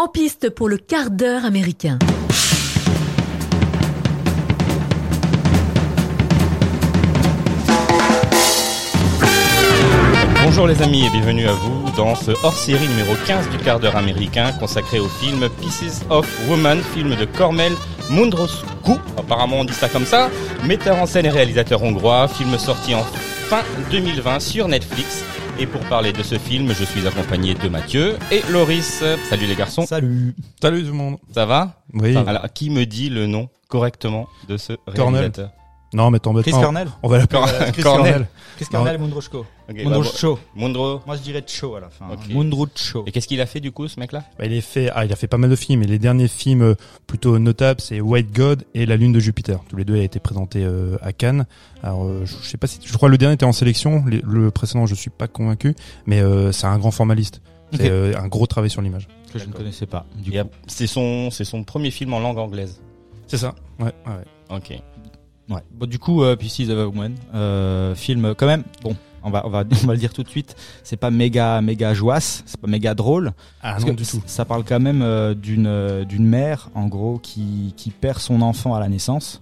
En piste pour le quart d'heure américain. Bonjour les amis et bienvenue à vous dans ce hors-série numéro 15 du quart d'heure américain consacré au film Pieces of Woman, film de Kormel Mundrosku, apparemment on dit ça comme ça, metteur en scène et réalisateur hongrois, film sorti en fin 2020 sur Netflix. Et pour parler de ce film, je suis accompagné de Mathieu et Loris. Salut les garçons. Salut. Salut tout le monde. Ça va? Oui. Alors, qui me dit le nom correctement de ce réalisateur? Non, mais t'embête Chris pas. Cornell On va l'appeler Cor- Chris Cornell. Chris Cornell et Mundroshko. Ok, bah. Mundro. Moi je dirais Cho à la fin. Ok. Mundrocho. Et qu'est-ce qu'il a fait du coup ce mec-là? Bah, il, est fait, ah, il a fait pas mal de films. Et les derniers films euh, plutôt notables, c'est White God et La Lune de Jupiter. Tous les deux ont été présentés euh, à Cannes. Alors, euh, je, je sais pas si, je crois que le dernier était en sélection. Le précédent, je suis pas convaincu. Mais euh, c'est un grand formaliste. C'est euh, un gros travail sur l'image. Que je ne connaissais pas. Du Et, coup. C'est son, c'est son premier film en langue anglaise. C'est ça. Ouais. Ok. Ouais. Bon, du coup, euh, Pieces of a Woman, euh, film euh, quand même. Bon, on va, on va, on va le dire tout de suite. C'est pas méga, méga joasse. C'est pas méga drôle. Ah Parce non, que du tout. Ça parle quand même euh, d'une, euh, d'une mère, en gros, qui, qui perd son enfant à la naissance.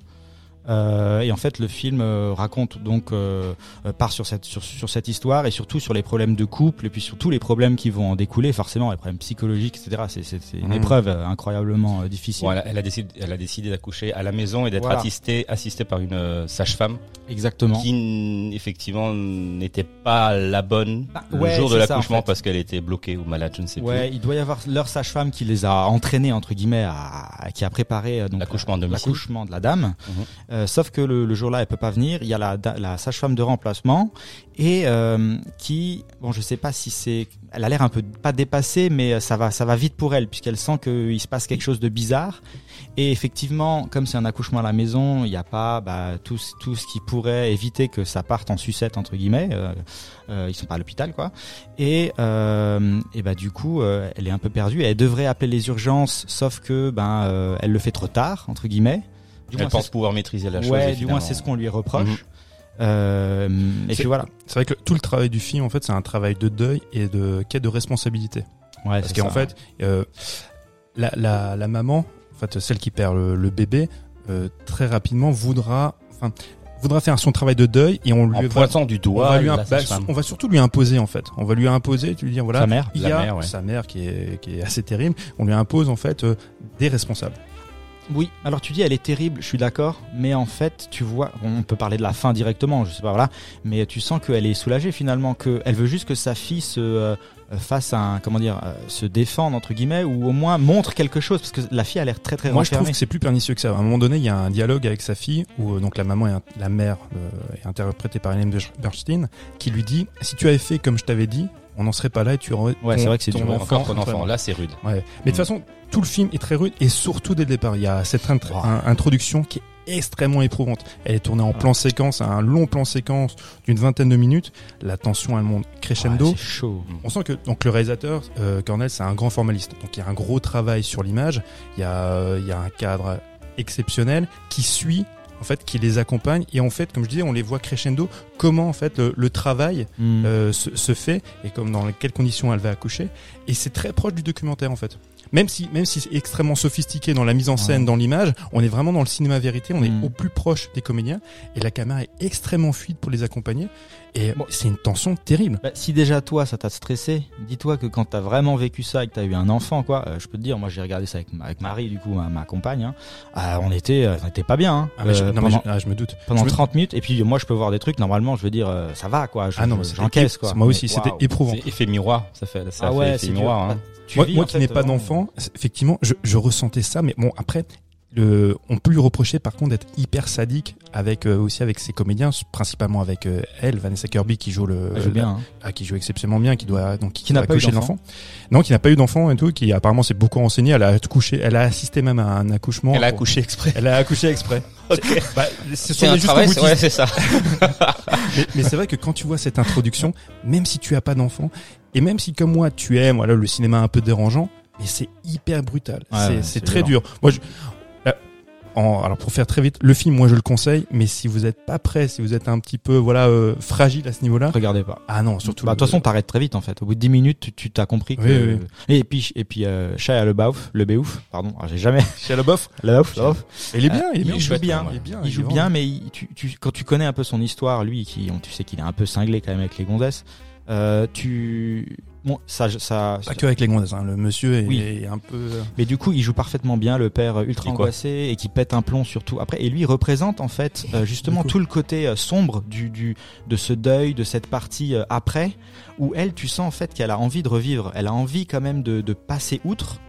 Euh, et en fait, le film euh, raconte donc euh, euh, part sur cette sur, sur cette histoire et surtout sur les problèmes de couple et puis sur tous les problèmes qui vont en découler, forcément les problèmes psychologiques, etc. C'est une Mhm. épreuve euh, incroyablement euh, difficile. Bon, elle, a, elle a décidé, elle a décidé d'accoucher à la maison et d'être Voilà. assistée, assistée par une euh, sage-femme Exactement. qui effectivement n'était pas la bonne Bah, le ouais, jour de l'accouchement en fait. parce qu'elle était bloquée ou malade, je ne sais Ouais, il doit y avoir leur sage-femme qui les a entraînés entre guillemets, à, à- qui a préparé donc L'accouchement domicile. l'accouchement de la dame. Mhm. Euh, sauf que le, jour-là, elle peut pas venir. Il y a la, sage-femme de remplacement et euh, qui, bon, je sais pas si c'est, elle a l'air un peu pas dépassée, mais euh, ça va, ça va vite pour elle puisqu'elle sent qu'il se passe quelque chose de bizarre. Et effectivement, comme c'est un accouchement à la maison, il n'y a pas bah, tout, tout ce qui pourrait éviter que ça parte en sucette entre guillemets. Euh, euh, ils sont pas à l'hôpital quoi. Et, euh, et bah du coup, euh, elle est un peu perdue. Elle devrait appeler les urgences, sauf que ben elle le fait trop tard entre guillemets. Du Elle pense pouvoir maîtriser la chose. ouais, du moins c'est ce qu'on lui reproche. Mhm. Euh, et puis voilà. C'est vrai que tout le travail du film, en fait, c'est un travail de deuil et de quête de responsabilité. Ouais, Parce qu'en fait, euh, la, la, la maman, en fait, celle qui perd le, le bébé, euh, très rapidement voudra, enfin, voudra faire son travail de deuil et on en lui va, pointant du on doigt va lui, la imp- bah, on va surtout lui imposer en fait. On va lui imposer, tu lui dire voilà, Sa mère. il y a mère, ouais. sa mère qui est, qui est assez terrible. On lui impose en fait euh, des responsables. Oui, alors tu dis elle est terrible, je suis d'accord, mais en fait, tu vois, on peut parler de la fin directement, je sais pas, voilà, mais tu sens qu'elle est soulagée finalement, qu'elle veut juste que sa fille se euh, fasse un, comment dire, euh, se défendre entre guillemets, ou au moins montre quelque chose, parce que la fille a l'air très très Moi, je trouve que c'est plus pernicieux que ça. À un moment donné, il y a un dialogue avec sa fille où euh, donc la maman, est, la mère euh, est interprétée par Hélène Ber- Bernstein, qui lui dit si tu avais fait comme je t'avais dit, on n'en serait pas là et tu aurais Ouais, c'est vrai que c'est dur. Encore ton enfant, là c'est rude. Ouais. Mais de toute façon, tout le film est très rude et surtout dès le départ, il y a cette int- Wow. un- introduction qui est extrêmement éprouvante. Elle est tournée en Ouais. plan séquence, un long plan séquence d'une vingtaine de minutes. La tension, elle monte crescendo. Ouais, chaud. On sent que donc le réalisateur euh, Cornell c'est un grand formaliste. Donc il y a un gros travail sur l'image, il y a euh, il y a un cadre exceptionnel qui suit en fait qui les accompagne et en fait comme je disais on les voit crescendo comment en fait le, le travail Mm. euh, se, se fait et comme dans quelles conditions elle va accoucher et c'est très proche du documentaire en fait. Même si même si c'est extrêmement sophistiqué dans la mise en scène, Ouais. dans l'image, on est vraiment dans le cinéma vérité, on Mm. est au plus proche des comédiens et la caméra est extrêmement fluide pour les accompagner et Bon. c'est une tension terrible. Bah, si déjà toi ça t'a stressé, dis-toi que quand t'as vraiment vécu ça et que t'as eu un enfant quoi, euh, je peux te dire, moi j'ai regardé ça avec, ma- avec Marie du coup, ma, ma compagne, hein, ah, on était, euh, on était pas bien. Hein, Ah, mais je, Euh, non, mais pendant, je- ah, je me doute. pendant Je me- 30 minutes et puis moi je peux voir des trucs normalement je veux dire euh, ça va quoi, je- Ah j'encaisse quoi. Moi aussi, c'était éprouvant. Effet miroir, ça fait, ça Ah fait ouais, effet c'est miroir. hein. Moi, vis, moi en qui fait, n'ai pas d'enfant, effectivement, je, je ressentais ça, mais bon, après, le, on peut lui reprocher par contre d'être hyper sadique avec euh, aussi avec ses comédiens, principalement avec euh, elle, Vanessa Kirby, qui joue le, joue bien. hein. ah, qui joue exceptionnellement bien, qui doit donc Qui n'a pas eu d'enfant. Non, qui n'a pas eu d'enfant et tout, qui apparemment s'est beaucoup renseigné. Elle a couché, elle a assisté même à un accouchement. Elle a pour- accouché exprès. Elle a accouché exprès. Ok. Bah, ce C'est un travail, ouais, c'est ça. Mais, mais c'est vrai que quand tu vois cette introduction, même si tu as pas d'enfant, et même si comme moi tu aimes voilà le cinéma un peu dérangeant, mais c'est hyper brutal. Ouais, c'est très violent. dur. Moi, je, euh, en, alors pour faire très vite, le film, moi je le conseille, mais si vous êtes pas prêt, si vous êtes un petit peu voilà euh, fragile à ce niveau-là, Regardez pas. ah non, surtout. Bah, de le- toute façon, t'arrêtes très vite en fait. Au bout de 10 minutes, tu- tu t'as compris que. Oui, oui. Et puis, et puis, euh, Shia le Beouf, pardon. Alors, j'ai jamais. Shia LaBeouf, LaBeouf, LaBeouf. il est bien, il est il bien, joue chouette, bien. il est bien, Il joue bien, mais il- tu, tu, quand tu connais un peu son histoire, lui, qui, on- tu sais qu'il est un peu cinglé quand même avec les gonzesses. Euh, tu, bon, ça, ça, Pas que avec les gondesses, hein, le monsieur est, Oui. est un peu. euh, Mais du coup, il joue parfaitement bien le père euh, ultra angoissé et qui pète un plomb surtout. Après, et lui il représente en fait euh, justement tout le côté euh, sombre du, du de ce deuil, de cette partie euh, après, où elle, tu sens en fait qu'elle a envie de revivre. Elle a envie quand même de, de passer outre,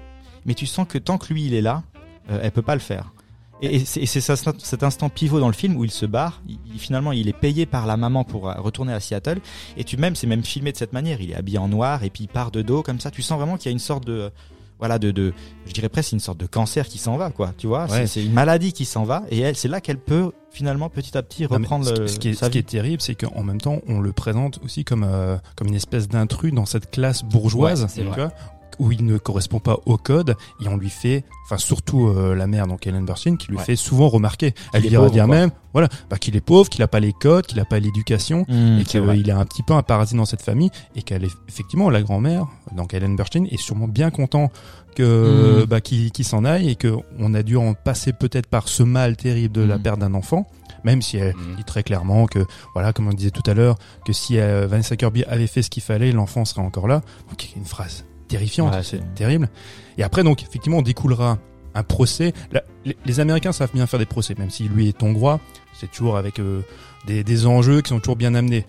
mais tu sens que tant que lui il est là, euh, elle peut pas le faire. Et, c'est ça- cet instant pivot dans le film où il se barre. Il, finalement, il est payé par la maman pour euh, retourner à Seattle. Et tu même, c'est même filmé de cette manière. Il est habillé en noir et puis il part de dos comme ça. Tu sens vraiment qu'il y a une sorte de voilà de, de je dirais presque une sorte de cancer qui s'en va quoi tu vois Ouais. c'est une maladie qui s'en va et elle c'est là qu'elle peut finalement petit à petit Non, reprendre ce, le- ce qui est, sa ce qui est terrible, c'est qu'en même temps, on le présente aussi comme euh, comme une espèce d'intrus dans cette classe bourgeoise, Ouais, tu vois, où il ne correspond pas au code, et on lui fait, enfin surtout euh, la mère, donc Helen Burstyn, qui lui Ouais. fait souvent remarquer. Elle lui pauvre, dire même, voilà, bah, qu'il est pauvre, qu'il a pas les codes, qu'il a pas l'éducation, Mmh, et qu'il est un petit peu un parasite dans cette famille, et qu'elle est effectivement la grand-mère, donc Helen Burstyn, est sûrement bien content que Mhm. bah, qu'il qu'il s'en aille et que on a dû en passer peut-être par ce mal terrible de la Mhm. perte d'un enfant, même si elle dit très clairement que voilà, comme on disait tout à l'heure, que si euh, Vanessa Kirby avait fait ce qu'il fallait, l'enfant serait encore là. Donc une phrase terrifiante, Ouais, c'est terrible. Et après donc effectivement on découlera un procès. La- les, les Américains savent bien faire des procès, même si lui est hongrois, c'est toujours avec euh, des, des enjeux qui sont toujours bien amenés.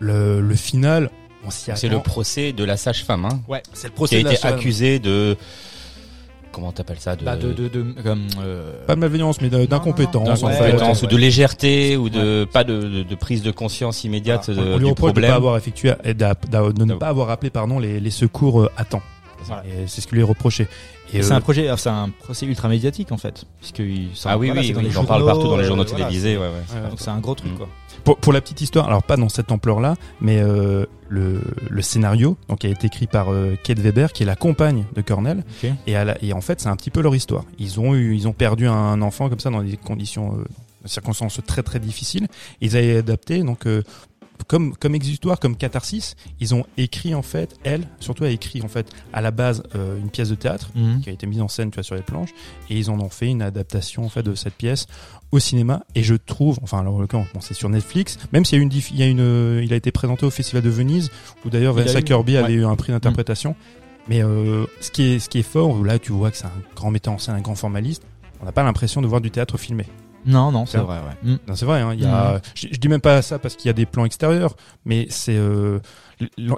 Le, le final, on s'y C'est le attend. procès de la sage-femme, hein, C'est le qui procès a de la été accusé de comment t'appelles ça de, Bah, de, de, de, comme, euh, Pas de malveillance, mais d'incompétence. en fait. d'incompétence ouais, ou de légèreté ou de pas de, de, de prise de conscience immédiate de- on lui du reproche de problème. pas avoir effectué, de ne pas avoir appelé pardon les, les secours euh, à temps. Voilà. Et c'est ce qui lui est reproché. Et Et c'est euh, un projet, c'est un procès ultra médiatique en fait, puisque Ah oui voilà, oui, oui j'en parle partout dans les journaux euh, voilà, télévisés. Ouais, ouais. ouais, Donc c'est un gros truc Mm. quoi. pour, pour la petite histoire, alors pas dans cette ampleur-là, mais euh, le, le scénario donc a été écrit par euh, Kate Weber, qui est la compagne de Cornell, et, à la- et en fait c'est un petit peu leur histoire. Ils ont eu, ils ont perdu un enfant comme ça dans des conditions, euh, circonstances très très difficiles. Ils avaient adapté donc euh, comme comme exutoire, comme catharsis, ils ont écrit en fait, elle, surtout a écrit en fait à la base euh, une pièce de théâtre Mhm. qui a été mise en scène tu vois, sur les planches et ils en ont fait une adaptation en fait de cette pièce au cinéma. Et je trouve enfin alors l'occurrence, bon, c'est sur Netflix même s'il y a une il y a une il a été présenté au festival de Venise où d'ailleurs Vanessa Kirby avait eu un prix d'interprétation. Mais euh, ce qui est ce qui est fort là tu vois que c'est un grand metteur en scène un grand formaliste on n'a pas l'impression de voir du théâtre filmé Non, non, c'est vrai, ouais. Mm. non, c'est vrai, hein, y a, je, je dis même pas ça parce qu'il y a des plans extérieurs, mais c'est euh,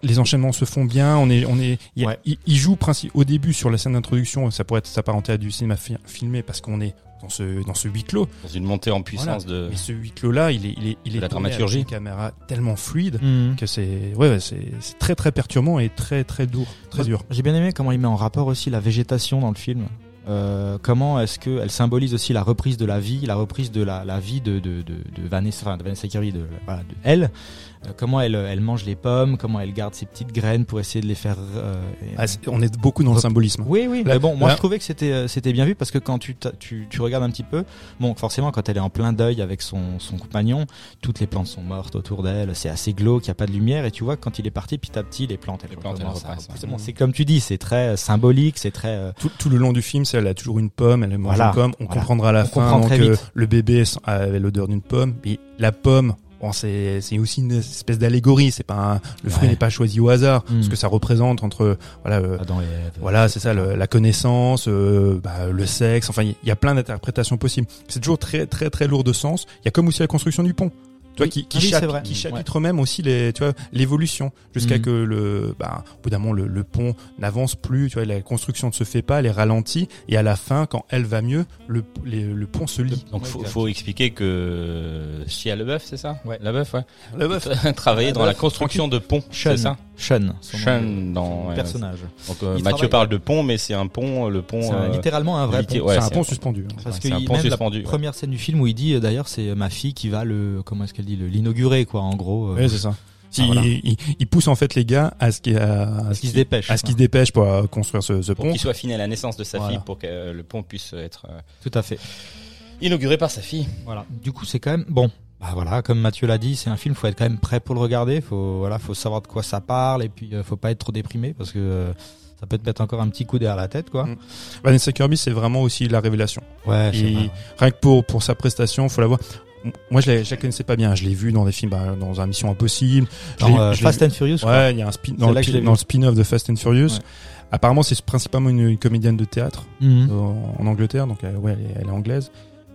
les enchaînements se font bien. On est, on est, il, Ouais. joue au début sur la scène d'introduction, ça pourrait être s'apparenter à du cinéma fi- filmé parce qu'on est dans ce dans ce huis clos. Dans une montée en puissance de. Mais ce huis clos là, il est, il est, il est la tourné avec dramaturgie. une caméra tellement fluide Mhm. que c'est, ouais, ouais, c'est c'est très très perturbant et très très dur, très dur. J'ai bien aimé comment il met en rapport aussi la végétation dans le film. Euh, comment est-ce que elle symbolise aussi la reprise de la vie, la reprise de la, la vie de, de, de, de Vanessa, enfin, de Vanessa Kirby, de, voilà, de elle. Euh, comment elle, elle mange les pommes, comment elle garde ses petites graines pour essayer de les faire. euh, Ah, on est beaucoup dans le symbolisme. oui, oui. Là- mais bon, moi là- je trouvais que c'était euh, c'était bien vu parce que quand tu, tu tu regardes un petit peu, bon, forcément quand elle est en plein deuil avec son son compagnon, toutes les plantes sont mortes autour d'elle, c'est assez glauque, il y a pas de lumière et tu vois que quand il est parti petit à petit les plantes elles Les plantes, c'est comme tu dis, c'est très euh, symbolique, c'est très euh, Tout, tout le long du film, c'est elle a toujours une pomme, elle mange Voilà, une pomme. On voilà. comprendra à la On fin donc, euh, vite. le bébé avait l'odeur d'une pomme. Et la pomme, bon, c'est c'est aussi une espèce d'allégorie. C'est pas un- le fruit Ouais. n'est pas choisi au hasard. Mm. Ce que ça représente entre voilà euh, Adam et Ève. voilà c'est ça le- la connaissance, euh, bah, le sexe. Enfin, il y a plein d'interprétations possibles. C'est toujours très très très lourd de sens. Il y a comme aussi la construction du pont. Tu vois, Oui. qui, qui, Ah oui, chapitre, qui même aussi les, tu vois, l'évolution jusqu'à Mhm. que le, bah, au bout d'un moment, le, le pont n'avance plus, tu vois, la construction ne se fait pas, elle est ralentie, et à la fin, quand elle va mieux, le, les- le pont se lie. Donc faut, faut expliquer que Chia Leboeuf, c'est ça Ouais. Leboeuf, ouais. Le bœuf. Travailler dans la Leboeuf, construction de ponts, c'est ça Sean, Sean dans son ouais, personnage. Donc euh, Mathieu parle de pont, mais c'est un pont, le pont. Un- euh, littéralement un vrai pont. ouais, c'est un pont suspendu. Parce Ouais, que c'est un il- pont même suspendu, la ouais. première scène du film où il dit euh, d'ailleurs c'est ma fille qui va le comment est-ce qu'elle dit l'inaugurer quoi en gros. euh, Ouais, c'est ça. Si, Ah, voilà. il, pousse en fait les gars à ce qu'ils qu'ils se dépêchent à ce qu'ils se dépêchent pour euh, construire ce, ce Pour pont. qu'il soit fini à la naissance de sa Voilà. fille, pour que euh, le pont puisse être Tout à fait. inauguré par sa fille. Voilà. Du coup, c'est quand même bon. Bah voilà, comme Mathieu l'a dit, c'est un film. Faut être quand même prêt pour le regarder. Faut voilà, faut savoir de quoi ça parle et puis euh, faut pas être trop déprimé parce que euh, ça peut te mettre encore un petit coup derrière la tête, quoi. Mm. Vanessa Kirby, c'est vraiment aussi la révélation. Ouais. Et vrai, rien que pour pour sa prestation, faut la voir. Moi, je je la connaissais pas bien. Je l'ai vu dans des films, bah, dans un Mission Impossible. Dans, euh, Fast and Furious. Ouais, il y a un spin dans le, spin-off de Fast and Furious. Ouais. Apparemment, c'est principalement une, une comédienne de théâtre Mhm. euh, en Angleterre, donc euh, ouais, elle est, elle est anglaise.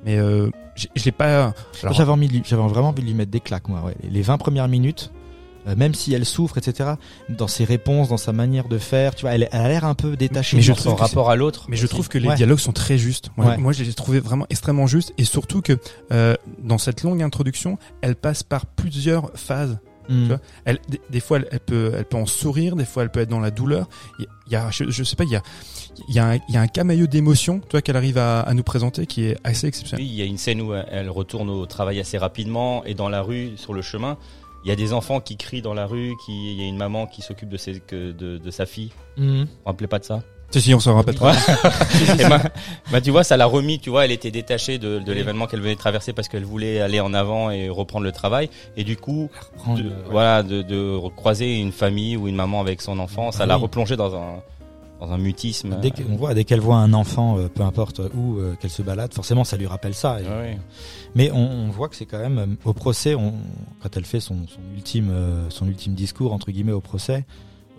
Mais euh, je l'ai pas. J'avais envie vraiment envie de lui mettre des claques, moi. Ouais. Les 20 premières minutes, euh, même si elle souffre, etc. Dans ses réponses, dans sa manière de faire, tu vois, elle, elle a l'air un peu détachée. Mais je Son rapport à l'autre. Mais je trouve que les Ouais. dialogues sont très justes. Moi, Ouais. moi je les ai trouvés vraiment extrêmement justes. Et surtout que euh, dans cette longue introduction, elle passe par plusieurs phases. Mhm. vois Elle, des, des fois, elle, elle peut, elle peut en sourire. Des fois, elle peut être dans la douleur. Il y a, je, je sais pas, il y a, il y a, un, il y a un camailleux d'émotions, toi, qu'elle arrive à, à nous présenter, qui est assez exceptionnel. Oui, il y a une scène où elle retourne au travail assez rapidement et dans la rue, sur le chemin, il y a des enfants qui crient dans la rue, qui, il y a une maman qui s'occupe de, ses, que- de, de sa fille. Mhm. Vous vous rappelez pas de ça? Si, si, on s'en rappelle. Ouais. Et bah, bah, tu vois, ça l'a remis, tu vois, elle était détachée de, de l'événement qu'elle venait de traverser parce qu'elle voulait aller en avant et reprendre le travail. Et du coup, de, euh, ouais. voilà, de, de croiser une famille ou une maman avec son enfant, ça Ah l'a replongé dans un, dans un mutisme. Dès qu'on voit, dès qu'elle voit un enfant, euh, peu importe où euh, qu'elle se balade, forcément, ça lui rappelle ça. Et- ouais. Mais on, on voit que c'est quand même euh, au procès, on, quand elle fait son, son ultime, euh, son ultime discours entre guillemets au procès,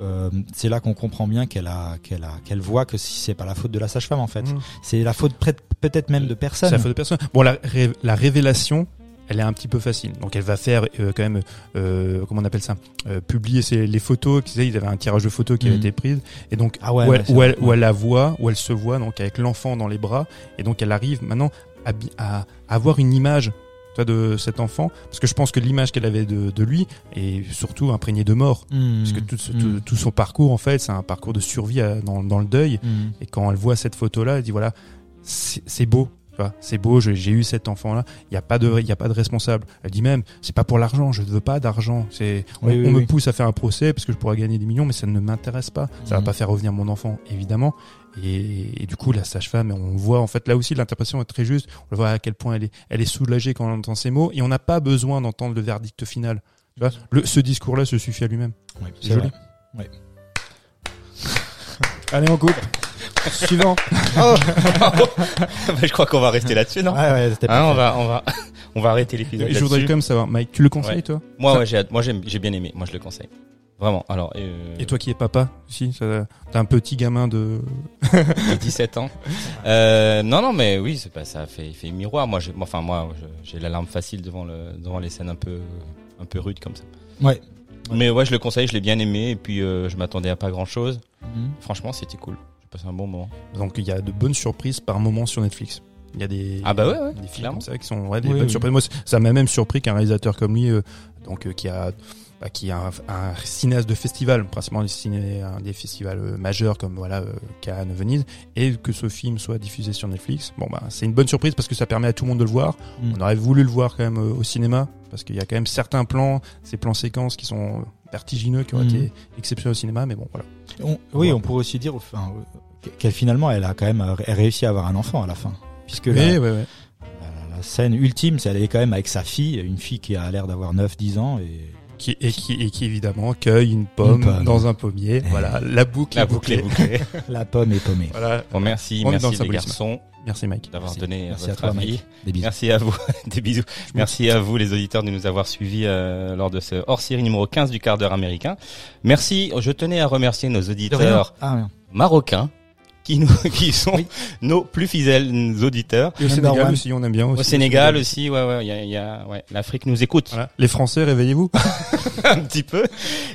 euh, c'est là qu'on comprend bien qu'elle a, qu'elle a, qu'elle voit que si c'est pas la faute de la sage-femme en fait, Mmh. c'est la faute peut- peut-être même de personne. C'est la faute de personne. Bon, la, ré- la révélation, elle est un petit peu facile. Donc, elle va faire euh, quand même, euh, comment on appelle ça, euh, publier ses, les photos. Tu sais, il y avait un tirage de photos qui avait Mhm. été prise, et donc Ah ouais, où, elle, où, elle, où elle la voit, où elle se voit, donc avec l'enfant dans les bras, et donc elle arrive maintenant à, à avoir une image de cet enfant, parce que je pense que l'image qu'elle avait de, de lui est surtout imprégnée de mort. Mmh. Parce que tout, ce- Mmh. tout, tout son parcours, en fait, c'est un parcours de survie à- dans, dans le deuil. Mmh. Et quand elle voit cette photo-là, elle dit voilà, c'est beau. Tu vois, C'est beau, j'ai eu cet enfant-là. Il n'y a pas de, il a pas de responsable. Elle dit même, c'est pas pour l'argent. Je ne veux pas d'argent. C'est, on, Oui, oui, on me pousse à faire un procès parce que je pourrais gagner des millions, mais ça ne m'intéresse pas. Ça va Mhm. pas faire revenir mon enfant, évidemment. Et, et du coup, la sage-femme, on voit en fait là aussi l'interprétation est très juste. On voit à quel point elle est, elle est soulagée quand elle entend ces mots, et on n'a pas besoin d'entendre le verdict final. Tu vois, le, ce discours-là se suffit à lui-même. Ouais, C'est joli. vrai. Allez, on coupe. Suivant. Bah, je crois qu'on va rester là-dessus, non Ouais, ouais, c'était Hein, on va, on va, on va arrêter l'épisode. Je voudrais quand même savoir, Mike, tu le conseilles Ouais. toi Moi, Ça- ouais, j'ai, moi, j'aime, j'ai bien aimé. Moi, je le conseille. Vraiment. Alors, euh, Et toi qui es papa aussi, t'as un petit gamin de. j'ai 17 ans. Euh, non, non, mais oui, c'est pas, ça fait, fait miroir. Moi, j'ai, enfin, moi, j'ai l'alarme facile devant le, devant les scènes un peu, un peu rudes comme ça. Ouais. Mais ouais, je le conseille, je l'ai bien aimé. Et puis, euh, je m'attendais à pas grand chose. Mmh. Franchement, c'était cool. J'ai passé un bon moment. Donc il y a de bonnes surprises par moment sur Netflix. Il y a des, Ah bah ouais, ouais, des films comme ça qui sont ouais, des Oui, bonnes oui. surprises. Moi, ça m'a même surpris qu'un réalisateur comme lui, euh, donc euh, qui a bah, qui est un, un cinéaste de festival, principalement des, ciné, un des festivals euh, majeurs comme voilà euh, Cannes, Venise, et que ce film soit diffusé sur Netflix. Bon bah c'est une bonne surprise parce que ça permet à tout le monde de le voir. Mm. On aurait voulu le voir quand même euh, au cinéma parce qu'il y a quand même certains plans, ces plans séquences qui sont vertigineux, qui auraient Mm. été exceptionnels au cinéma, mais bon voilà. On- oui, on pourrait aussi dire enfin, qu'elle finalement, elle a quand même euh, réussi à avoir un enfant à la fin, puisque Oui, la, ouais, ouais. la- la scène ultime, c'est elle est quand même avec sa fille, une fille qui a l'air d'avoir 9-10 ans et qui, et, qui, et qui évidemment cueille une pomme, Une pomme. dans un pommier. Voilà, la boucle La est boucle est bouclée. bouclée. la pomme est paumée. Voilà. Bon, merci, On merci le les garçons Merci Mike. d'avoir Merci. donné Merci votre à toi, avis. Mike. Des bisous. Merci à vous. Des bisous. Merci à vous, les auditeurs, de nous avoir suivis euh, lors de ce hors-série numéro 15 du quart d'heure américain. Merci. Je tenais à remercier nos auditeurs Ah, marocains qui nous, qui sont nos plus fidèles auditeurs. Et au Sénégal one. aussi, on aime bien aussi. Au Sénégal aussi, ouais, ouais, il y a, il y a- ouais, l'Afrique nous écoute Voilà. Les Français, réveillez-vous. un petit peu.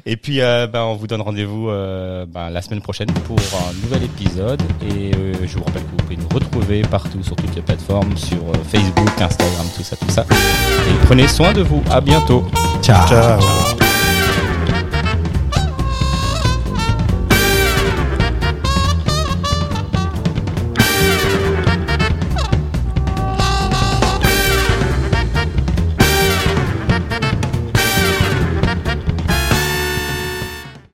Et puis, euh, ben, on vous donne rendez-vous euh, ben, la semaine prochaine pour un nouvel épisode. Et euh, je vous rappelle que vous pouvez nous retrouver partout sur toutes les plateformes, sur euh, Facebook, Instagram, tout ça, tout ça. Et prenez soin de vous. À bientôt. Ciao. Ciao.